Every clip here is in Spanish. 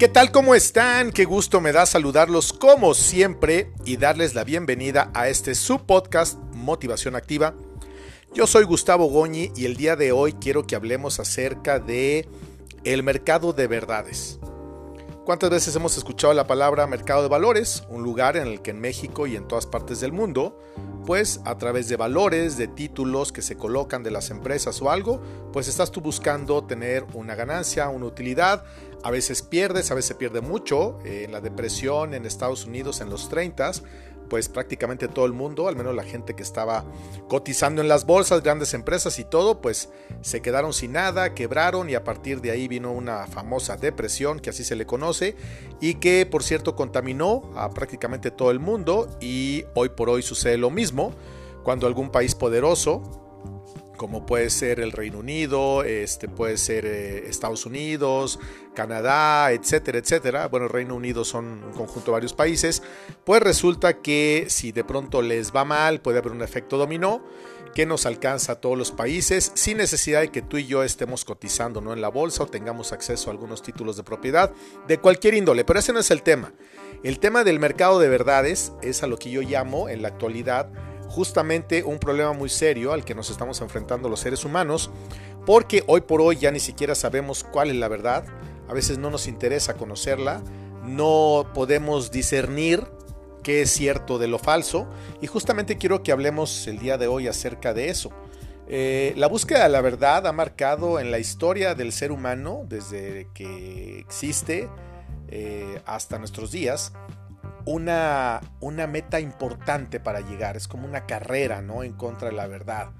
¿Qué tal? ¿Cómo están? Qué gusto me da saludarlos como siempre y darles la bienvenida a este subpodcast Motivación Activa. Yo soy Gustavo Goñi y el día de hoy quiero que hablemos acerca de el mercado de verdades. ¿Cuántas veces hemos escuchado la palabra mercado de valores? Un lugar en el que en México y en todas partes del mundo, pues a través de valores, de títulos que se colocan de las empresas o algo, pues estás tú buscando tener una ganancia, una utilidad. A veces pierdes, a veces pierde mucho. En la depresión en Estados Unidos en los 30 pues prácticamente todo el mundo, al menos la gente que estaba cotizando en las bolsas, grandes empresas y todo, pues se quedaron sin nada, quebraron y a partir de ahí vino una famosa depresión, que así se le conoce, y que por cierto contaminó a prácticamente todo el mundo y hoy por hoy sucede lo mismo cuando algún país poderoso como puede ser el Reino Unido, este, puede ser eh, Estados Unidos, Canadá, etcétera, etcétera. Bueno, Reino Unido son un conjunto de varios países. Pues resulta que si de pronto les va mal, puede haber un efecto dominó que nos alcanza a todos los países sin necesidad de que tú y yo estemos cotizando ¿no? en la bolsa o tengamos acceso a algunos títulos de propiedad de cualquier índole. Pero ese no es el tema. El tema del mercado de verdades es a lo que yo llamo en la actualidad justamente un problema muy serio al que nos estamos enfrentando los seres humanos, porque hoy por hoy ya ni siquiera sabemos cuál es la verdad, a veces no nos interesa conocerla, no podemos discernir qué es cierto de lo falso, y justamente quiero que hablemos el día de hoy acerca de eso. Eh, la búsqueda de la verdad ha marcado en la historia del ser humano, desde que existe eh, hasta nuestros días, una, una meta importante para llegar, es como una carrera, ¿no? En contra de la verdad.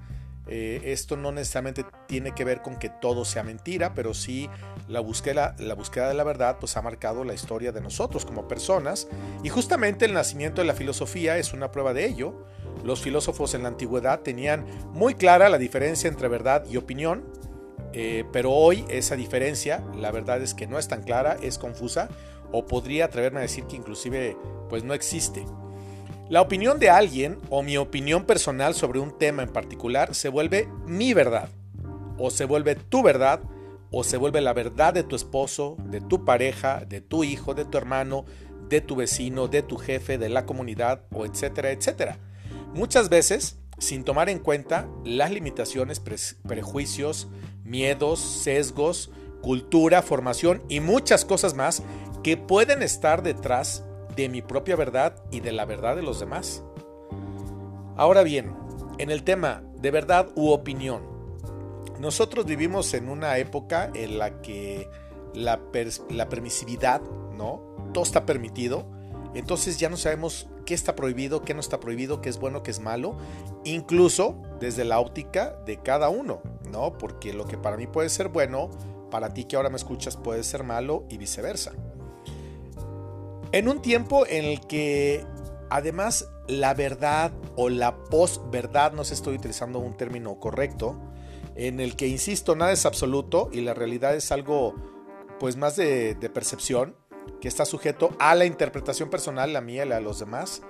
Eh, esto no necesariamente tiene que ver con que todo sea mentira, pero sí la búsqueda, la búsqueda de la verdad pues ha marcado la historia de nosotros como personas y justamente el nacimiento de la filosofía es una prueba de ello. Los filósofos en la antigüedad tenían muy clara la diferencia entre verdad y opinión, eh, pero hoy esa diferencia, la verdad es que no es tan clara, es confusa, o podría atreverme a decir que inclusive pues no existe. La opinión de alguien o mi opinión personal sobre un tema en particular se vuelve mi verdad, o se vuelve tu verdad, o se vuelve la verdad de tu esposo, de tu pareja, de tu hijo, de tu hermano, de tu vecino, de tu jefe, de la comunidad, o etcétera, etcétera. Muchas veces sin tomar en cuenta las limitaciones, prejuicios, miedos, sesgos, cultura, formación y muchas cosas más que pueden estar detrás de mi propia verdad y de la verdad de los demás. Ahora bien, en el tema de verdad u opinión, nosotros vivimos en una época en la que la, permisividad, ¿no? Todo está permitido entonces ya no sabemos qué está prohibido, qué no está prohibido, qué es bueno, qué es malo, incluso desde la óptica de cada uno, ¿no? Porque lo que para mí puede ser bueno, para ti que ahora me escuchas puede ser malo y viceversa. En un tiempo en el que además la verdad o la post-verdad, no sé estoy utilizando un término correcto, en el que, insisto, nada es absoluto y la realidad es algo pues más de, de percepción, que está sujeto a la interpretación personal, la mía la de los demás.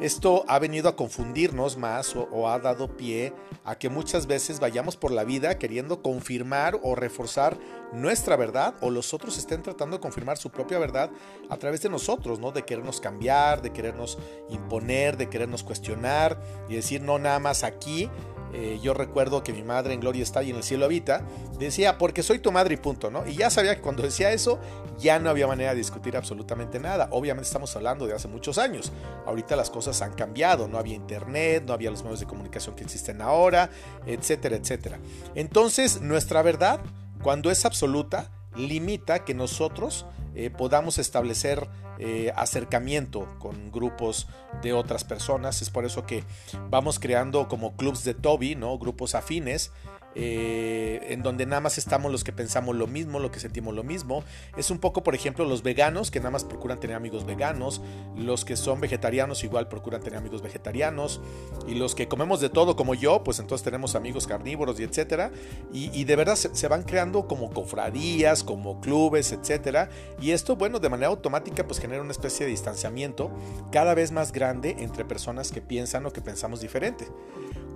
Esto ha venido a confundirnos más o, ha dado pie a que muchas veces vayamos por la vida queriendo confirmar o reforzar nuestra verdad o los otros estén tratando de confirmar su propia verdad a través de nosotros, ¿no? De querernos cambiar, de querernos imponer, de querernos cuestionar y decir no nada más aquí eh, yo recuerdo que mi madre en gloria está y en el cielo habita, decía, porque soy tu madre y punto, ¿no? Y ya sabía que cuando decía eso, ya no había manera de discutir absolutamente nada. Obviamente estamos hablando de hace muchos años. Ahorita las cosas han cambiado, no había internet, no había los medios de comunicación que existen ahora, etcétera, etcétera. Entonces, nuestra verdad, cuando es absoluta, limita que nosotros eh, podamos establecer eh, acercamiento con grupos de otras personas. Es por eso que vamos creando como clubs de Toby, ¿no? Grupos afines eh, en donde nada más estamos los que pensamos lo mismo, lo que sentimos lo mismo. Es un poco, por ejemplo, los veganos, que nada más procuran tener amigos veganos, los que son vegetarianos igual procuran tener amigos vegetarianos, y los que comemos de todo como yo, pues entonces tenemos amigos carnívoros y etcétera. Y, de verdad se, van creando como cofradías, como clubes, etcétera. Y esto, bueno, de manera automática, pues genera una especie de distanciamiento cada vez más grande entre personas que piensan o que pensamos diferente.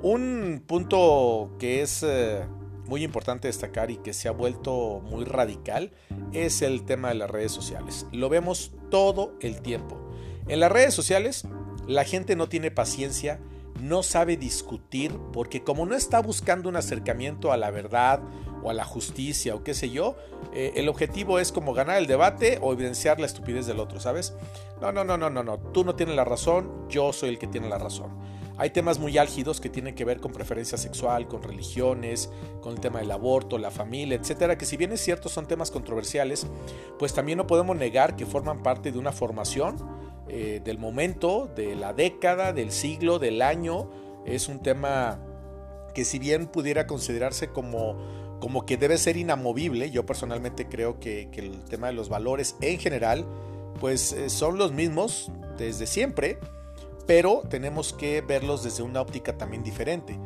Un punto que es eh, muy importante destacar y que se ha vuelto muy radical es el tema de las redes sociales. Lo vemos todo el tiempo. En las redes sociales la gente no tiene paciencia, no sabe discutir, porque como no está buscando un acercamiento a la verdad o a la justicia o qué sé yo, eh, el objetivo es como ganar el debate o evidenciar la estupidez del otro, ¿sabes? No, no, no, no, no, no, tú no tienes la razón, yo soy el que tiene la razón. Hay temas muy álgidos que tienen que ver con preferencia sexual, con religiones, con el tema del aborto, la familia, etcétera, que si bien es cierto son temas controversiales, pues también no podemos negar que forman parte de una formación eh, del momento, de la década, del siglo, del año. Es un tema que si bien pudiera considerarse como, como que debe ser inamovible, yo personalmente creo que, el tema de los valores en general, pues eh, son los mismos desde siempre pero tenemos que verlos desde una óptica también diferente,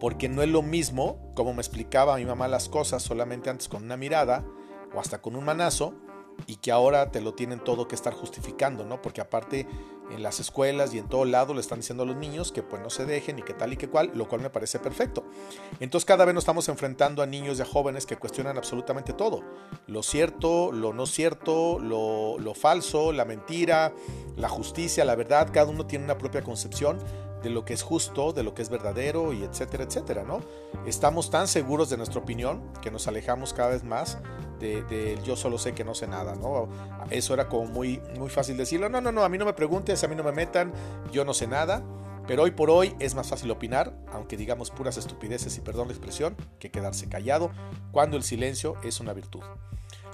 porque no es lo mismo, como me explicaba mi mamá las cosas solamente antes con una mirada o hasta con un manazo, y que ahora te lo tienen todo que estar justificando, ¿no? Porque aparte en las escuelas y en todo lado le están diciendo a los niños que pues no se dejen y que tal y que cual, lo cual me parece perfecto. Entonces cada vez nos estamos enfrentando a niños y a jóvenes que cuestionan absolutamente todo. Lo cierto, lo no cierto, lo, lo falso, la mentira, la justicia, la verdad, cada uno tiene una propia concepción de lo que es justo, de lo que es verdadero y etcétera, etcétera, ¿no? Estamos tan seguros de nuestra opinión que nos alejamos cada vez más de, yo solo sé que no sé nada, ¿no? Eso era como muy fácil decirlo, no, no, no, a mí no me preguntes, a mí no me metan, yo no sé nada, pero hoy por hoy es más fácil opinar, aunque digamos puras estupideces y perdón la expresión, que quedarse callado, cuando el silencio es una virtud.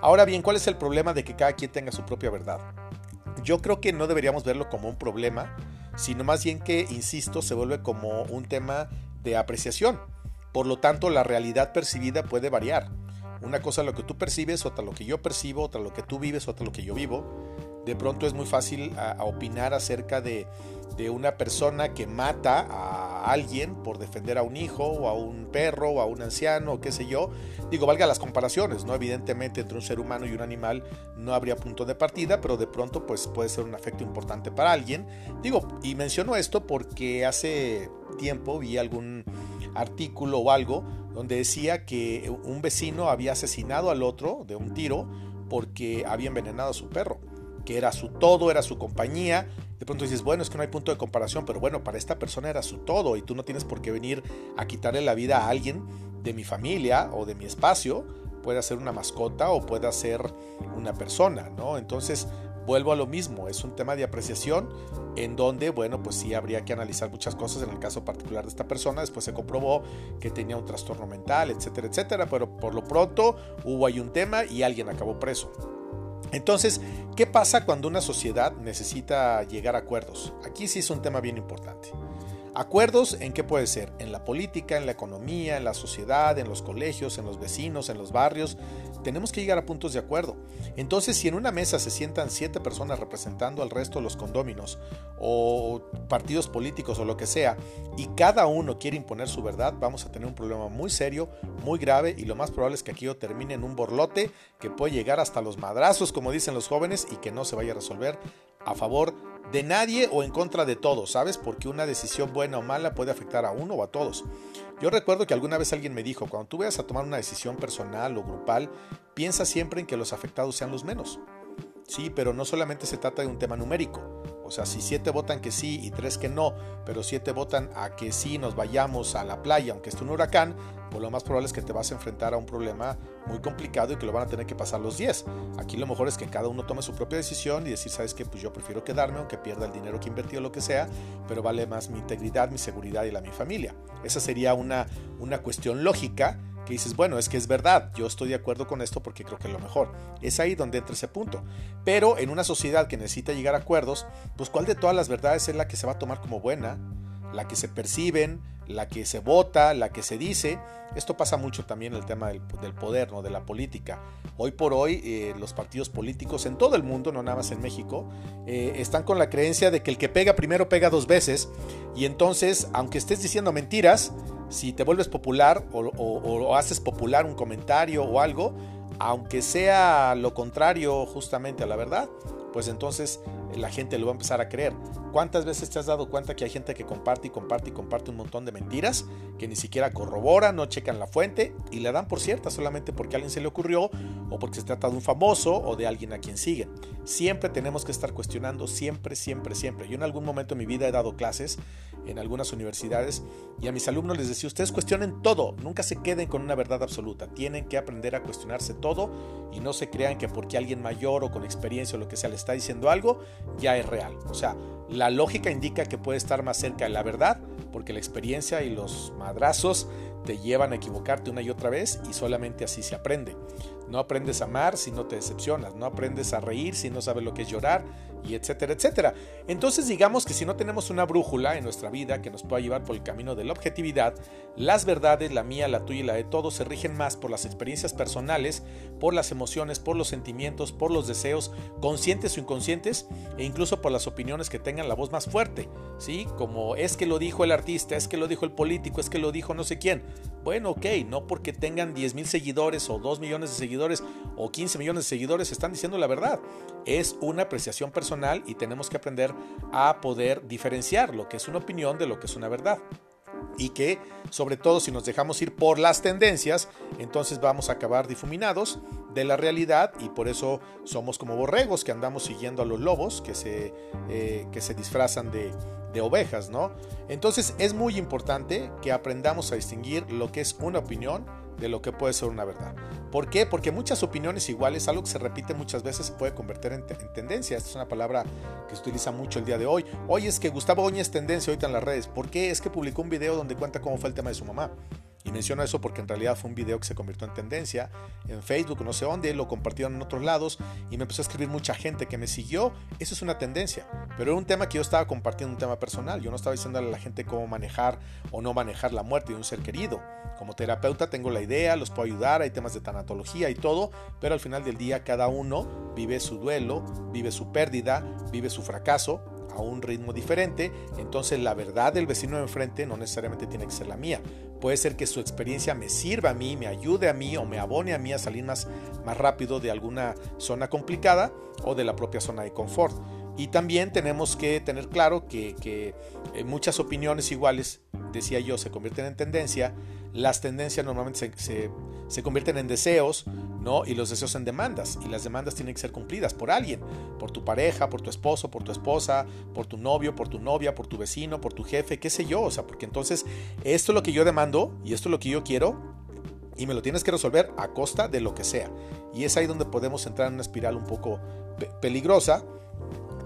Ahora bien, ¿cuál es el problema de que cada quien tenga su propia verdad? Yo creo que no deberíamos verlo como un problema, sino más bien que, insisto, se vuelve como un tema de apreciación. Por lo tanto, la realidad percibida puede variar. Una cosa es lo que tú percibes, otra lo que yo percibo, otra lo que tú vives, otra lo que yo vivo. De pronto es muy fácil opinar acerca de, de, una persona que mata a alguien por defender a un hijo o a un perro o a un anciano o qué sé yo. Digo, valga las comparaciones, ¿no? Evidentemente entre un ser humano y un animal no habría punto de partida, pero de pronto pues puede ser un afecto importante para alguien. Digo, y menciono esto porque hace tiempo vi algún artículo o algo donde decía que un vecino había asesinado al otro de un tiro porque había envenenado a su perro, que era su todo, era su compañía. De pronto dices, bueno, es que no hay punto de comparación, pero bueno, para esta persona era su todo y tú no tienes por qué venir a quitarle la vida a alguien de mi familia o de mi espacio. Puede ser una mascota o puede ser una persona, ¿no? Entonces, vuelvo a lo mismo, es un tema de apreciación en donde, bueno, pues sí habría que analizar muchas cosas en el caso particular de esta persona, después se comprobó que tenía un trastorno mental, etcétera, etcétera, pero por lo pronto hubo ahí un tema y alguien acabó preso. Entonces, ¿qué pasa cuando una sociedad necesita llegar a acuerdos? Aquí sí es un tema bien importante. Acuerdos en qué puede ser, en la política, en la economía, en la sociedad, en los colegios, en los vecinos, en los barrios. Tenemos que llegar a puntos de acuerdo. Entonces, si en una mesa se sientan siete personas representando al resto de los condóminos o partidos políticos o lo que sea, y cada uno quiere imponer su verdad, vamos a tener un problema muy serio, muy grave, y lo más probable es que aquello termine en un borlote que puede llegar hasta los madrazos, como dicen los jóvenes, y que no se vaya a resolver a favor de nadie o en contra de todos, ¿sabes? Porque una decisión buena o mala puede afectar a uno o a todos. Yo recuerdo que alguna vez alguien me dijo, cuando tú vayas a tomar una decisión personal o grupal, piensa siempre en que los afectados sean los menos. Sí, pero no solamente se trata de un tema numérico. O sea, si siete votan que sí y tres que no, pero siete votan a que sí nos vayamos a la playa, aunque esté un huracán, pues lo más probable es que te vas a enfrentar a un problema muy complicado y que lo van a tener que pasar los 10. Aquí lo mejor es que cada uno tome su propia decisión y decir, sabes que pues yo prefiero quedarme, aunque pierda el dinero que invertí o lo que sea, pero vale más mi integridad, mi seguridad y la de mi familia. Esa sería una, una cuestión lógica que dices, bueno, es que es verdad, yo estoy de acuerdo con esto porque creo que es lo mejor. Es ahí donde entra ese punto. Pero en una sociedad que necesita llegar a acuerdos, pues cuál de todas las verdades es la que se va a tomar como buena, la que se perciben, la que se vota, la que se dice. Esto pasa mucho también en el tema del, poder, ¿no? de la política. Hoy por hoy eh, los partidos políticos en todo el mundo, no nada más en México, eh, están con la creencia de que el que pega primero pega dos veces y entonces, aunque estés diciendo mentiras, si te vuelves popular o, haces popular un comentario o algo, aunque sea lo contrario justamente a la verdad, pues entonces la gente lo va a empezar a creer. ¿Cuántas veces te has dado cuenta que hay gente que comparte y comparte y comparte un montón de mentiras que ni siquiera corroboran, no checan la fuente y le dan por cierta solamente porque a alguien se le ocurrió o porque se trata de un famoso o de alguien a quien siguen? Siempre tenemos que estar cuestionando, siempre, siempre, siempre. Yo en algún momento en mi vida he dado clases en algunas universidades y a mis alumnos les decía, ustedes cuestionen todo, nunca se queden con una verdad absoluta, tienen que aprender a cuestionarse todo y no se crean que porque alguien mayor o con experiencia o lo que sea le está diciendo algo, ya es real. O sea, la lógica indica que puede estar más cerca de la verdad porque la experiencia y los madrazos te llevan a equivocarte una y otra vez y solamente así se aprende. No aprendes a amar si no te decepcionas, no aprendes a reír si no sabes lo que es llorar y etcétera, etcétera. Entonces digamos que si no tenemos una brújula en nuestra vida que nos pueda llevar por el camino de la objetividad, las verdades, la mía, la tuya y la de todos, se rigen más por las experiencias personales, por las emociones, por los sentimientos, por los deseos, conscientes o inconscientes, e incluso por las opiniones que tengan la voz más fuerte, ¿sí? Como es que lo dijo el artista, es que lo dijo el político, es que lo dijo no sé quién. Bueno, ok, no porque tengan 10 mil seguidores o 2 millones de seguidores o 15 millones de seguidores están diciendo la verdad. Es una apreciación personal y tenemos que aprender a poder diferenciar lo que es una opinión de lo que es una verdad y que sobre todo si nos dejamos ir por las tendencias, entonces vamos a acabar difuminados de la realidad y por eso somos como borregos que andamos siguiendo a los lobos que se, eh, que se disfrazan de, de ovejas, ¿no? Entonces es muy importante que aprendamos a distinguir lo que es una opinión de lo que puede ser una verdad. ¿Por qué? Porque muchas opiniones iguales, algo que se repite muchas veces, se puede convertir en, tendencia. Esta es una palabra que se utiliza mucho el día de hoy. Hoy es que Gustavo Oña tendencia ahorita en las redes. ¿Por qué? Es que publicó un video donde cuenta cómo fue el tema de su mamá. Y menciono eso porque en realidad fue un video que se convirtió en tendencia en Facebook, no sé dónde, lo compartieron en otros lados y me empezó a escribir mucha gente que me siguió. Eso es una tendencia, pero era un tema que yo estaba compartiendo, un tema personal. Yo no estaba diciéndole a la gente cómo manejar o no manejar la muerte de un ser querido. Como terapeuta tengo la idea, los puedo ayudar, hay temas de tanatología y todo, pero al final del día cada uno vive su duelo, vive su pérdida, vive su fracaso a un ritmo diferente, entonces la verdad del vecino de enfrente no necesariamente tiene que ser la mía. Puede ser que su experiencia me sirva a mí, me ayude a mí o me abone a mí a salir más, rápido de alguna zona complicada o de la propia zona de confort. Y también tenemos que tener claro que, que eh, muchas opiniones iguales, decía yo, se convierten en tendencia. Las tendencias normalmente se, se, convierten en deseos ¿no? Y los deseos en demandas. Y las demandas tienen que ser cumplidas por alguien, por tu pareja, por tu esposo, por tu esposa, por tu novio, por tu novia, por tu vecino, por tu jefe, qué sé yo. O sea, porque entonces esto es lo que yo demando y esto es lo que yo quiero y me lo tienes que resolver a costa de lo que sea. Y es ahí donde podemos entrar en una espiral un poco peligrosa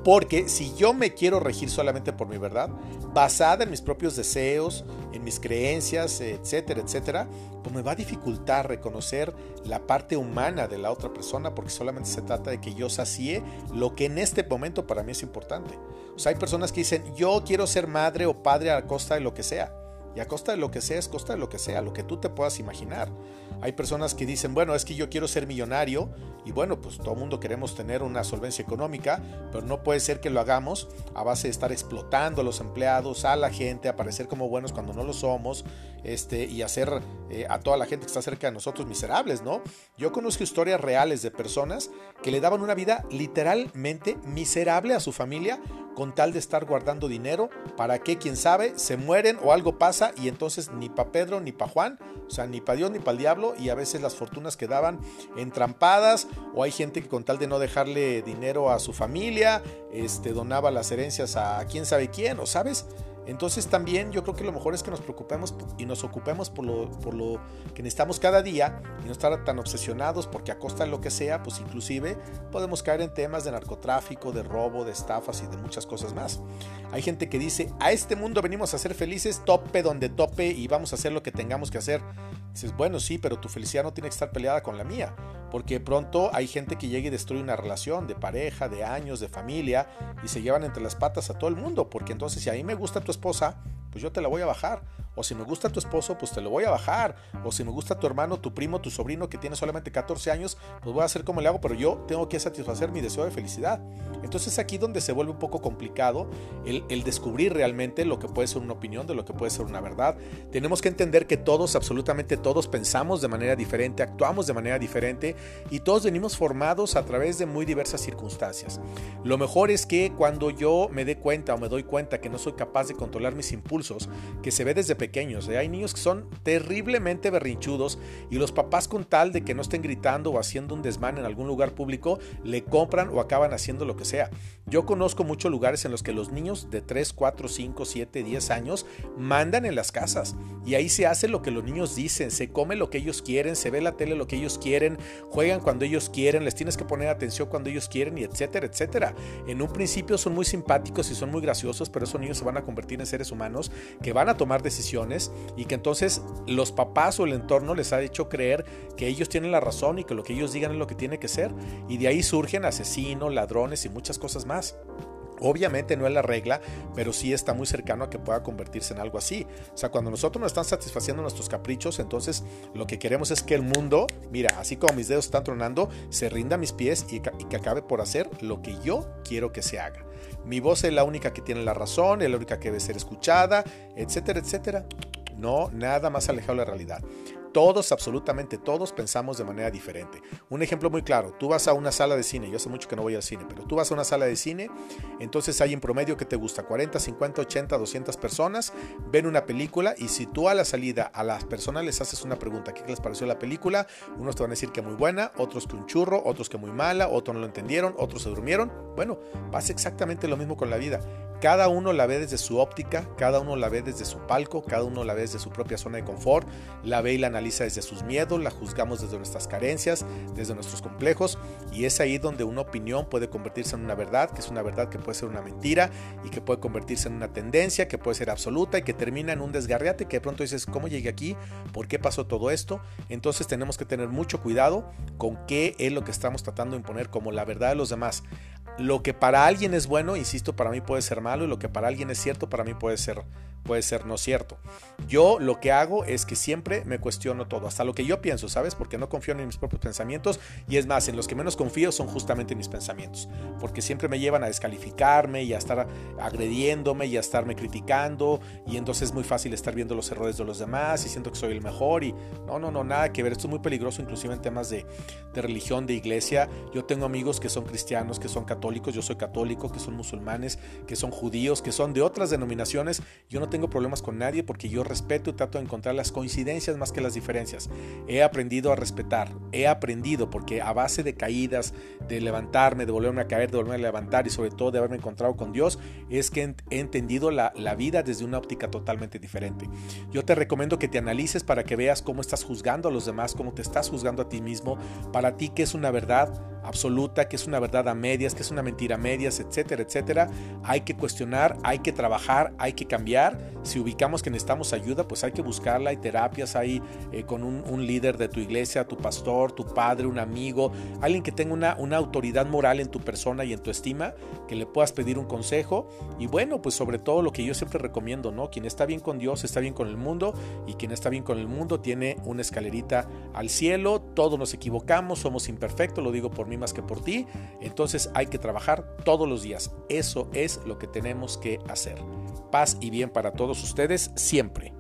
porque si yo me quiero regir solamente por mi verdad, basada en mis propios deseos, en mis creencias, etcétera, etcétera, pues me va a dificultar reconocer la parte humana de la otra persona porque solamente se trata de que yo sacie lo que en este momento para mí es importante. O sea, hay personas que dicen, yo quiero ser madre o padre a costa de lo que sea. Y a costa de lo que sea es costa de lo que sea, lo que tú te puedas imaginar. Hay personas que dicen, bueno, es que yo quiero ser millonario y bueno, pues todo el mundo queremos tener una solvencia económica, pero no puede ser que lo hagamos a base de estar explotando a los empleados, a la gente, a parecer como buenos cuando no lo somos, este, y hacer eh, a toda la gente que está cerca de nosotros miserables, ¿no? Yo conozco historias reales de personas que le daban una vida literalmente miserable a su familia con tal de estar guardando dinero para que, quién sabe, se mueren o algo pasa y entonces ni para Pedro ni para Juan, o sea, ni para Dios ni para el diablo y a veces las fortunas quedaban entrampadas o hay gente que con tal de no dejarle dinero a su familia, este, donaba las herencias a quién sabe quién, o sabes, entonces también yo creo que lo mejor es que nos preocupemos y nos ocupemos por lo, por lo que necesitamos cada día y no estar tan obsesionados porque a costa de lo que sea, pues inclusive podemos caer en temas de narcotráfico, de robo, de estafas y de muchas cosas más. Hay gente que dice, a este mundo venimos a ser felices, tope donde tope y vamos a hacer lo que tengamos que hacer. Dices, bueno, sí, pero tu felicidad no tiene que estar peleada con la mía. Porque pronto hay gente que llega y destruye una relación de pareja, de años, de familia, y se llevan entre las patas a todo el mundo. Porque entonces si a mí me gusta tu esposa, pues yo te la voy a bajar. O si me gusta tu esposo, pues te lo voy a bajar. O si me gusta tu hermano, tu primo, tu sobrino que tiene solamente 14 años, pues voy a hacer como le hago, pero yo tengo que satisfacer mi deseo de felicidad. Entonces aquí donde se vuelve un poco complicado el, el descubrir realmente lo que puede ser una opinión de lo que puede ser una verdad. Tenemos que entender que todos, absolutamente todos, pensamos de manera diferente, actuamos de manera diferente y todos venimos formados a través de muy diversas circunstancias. Lo mejor es que cuando yo me dé cuenta o me doy cuenta que no soy capaz de controlar mis impulsos, que se ve desde pequeños, ¿eh? hay niños que son terriblemente berrinchudos y los papás con tal de que no estén gritando o haciendo un desmán en algún lugar público, le compran o acaban haciendo lo que sea. Yo conozco muchos lugares en los que los niños de 3, 4, 5, 7, 10 años mandan en las casas y ahí se hace lo que los niños dicen, se come lo que ellos quieren, se ve la tele lo que ellos quieren, juegan cuando ellos quieren, les tienes que poner atención cuando ellos quieren y etcétera, etcétera. En un principio son muy simpáticos y son muy graciosos, pero esos niños se van a convertir en seres humanos que van a tomar decisiones y que entonces los papás o el entorno les ha hecho creer que ellos tienen la razón y que lo que ellos digan es lo que tiene que ser y de ahí surgen asesinos, ladrones y muchas cosas más. Obviamente no es la regla, pero sí está muy cercano a que pueda convertirse en algo así. O sea, cuando nosotros nos están satisfaciendo nuestros caprichos, entonces lo que queremos es que el mundo, mira, así como mis dedos están tronando, se rinda a mis pies y, y que acabe por hacer lo que yo quiero que se haga. Mi voz es la única que tiene la razón, es la única que debe ser escuchada, etcétera, etcétera. No, nada más alejado de la realidad. Todos, absolutamente todos, pensamos de manera diferente. Un ejemplo muy claro, tú vas a una sala de cine, yo hace mucho que no voy al cine, pero tú vas a una sala de cine, entonces hay en promedio que te gusta 40, 50, 80, 200 personas, ven una película y si tú a la salida a las personas les haces una pregunta, ¿qué les pareció la película? Unos te van a decir que muy buena, otros que un churro, otros que muy mala, otros no lo entendieron, otros se durmieron. Bueno, pasa exactamente lo mismo con la vida. Cada uno la ve desde su óptica, cada uno la ve desde su palco, cada uno la ve desde su propia zona de confort, la ve y la analiza desde sus miedos, la juzgamos desde nuestras carencias, desde nuestros complejos, y es ahí donde una opinión puede convertirse en una verdad, que es una verdad que puede ser una mentira y que puede convertirse en una tendencia, que puede ser absoluta y que termina en un desgarriate que de pronto dices, ¿cómo llegué aquí? ¿Por qué pasó todo esto? Entonces tenemos que tener mucho cuidado con qué es lo que estamos tratando de imponer como la verdad de los demás lo que para alguien es bueno, insisto, para mí puede ser malo y lo que para alguien es cierto, para mí puede ser puede ser no cierto. Yo lo que hago es que siempre me cuestiono todo, hasta lo que yo pienso, ¿sabes? Porque no confío en mis propios pensamientos y es más, en los que menos confío son justamente mis pensamientos, porque siempre me llevan a descalificarme y a estar agrediéndome y a estarme criticando y entonces es muy fácil estar viendo los errores de los demás y siento que soy el mejor y no, no, no, nada que ver, esto es muy peligroso inclusive en temas de, de religión, de iglesia. Yo tengo amigos que son cristianos, que son católicos, yo soy católico, que son musulmanes, que son judíos, que son de otras denominaciones, yo no tengo problemas con nadie porque yo respeto y trato de encontrar las coincidencias más que las diferencias. He aprendido a respetar, he aprendido porque a base de caídas, de levantarme, de volverme a caer, de volverme a levantar y sobre todo de haberme encontrado con Dios, es que he entendido la, la vida desde una óptica totalmente diferente. Yo te recomiendo que te analices para que veas cómo estás juzgando a los demás, cómo te estás juzgando a ti mismo, para ti que es una verdad absoluta, que es una verdad a medias, que es una mentira a medias, etcétera, etcétera. Hay que cuestionar, hay que trabajar, hay que cambiar. Si ubicamos que necesitamos ayuda, pues hay que buscarla. Hay terapias ahí eh, con un, líder de tu iglesia, tu pastor, tu padre, un amigo, alguien que tenga una, una autoridad moral en tu persona y en tu estima, que le puedas pedir un consejo. Y bueno, pues sobre todo lo que yo siempre recomiendo, ¿no? Quien está bien con Dios está bien con el mundo y quien está bien con el mundo tiene una escalerita al cielo. Todos nos equivocamos, somos imperfectos, lo digo por mí más que por ti. Entonces hay que trabajar todos los días. Eso es lo que tenemos que hacer. Paz y bien para todos ustedes siempre.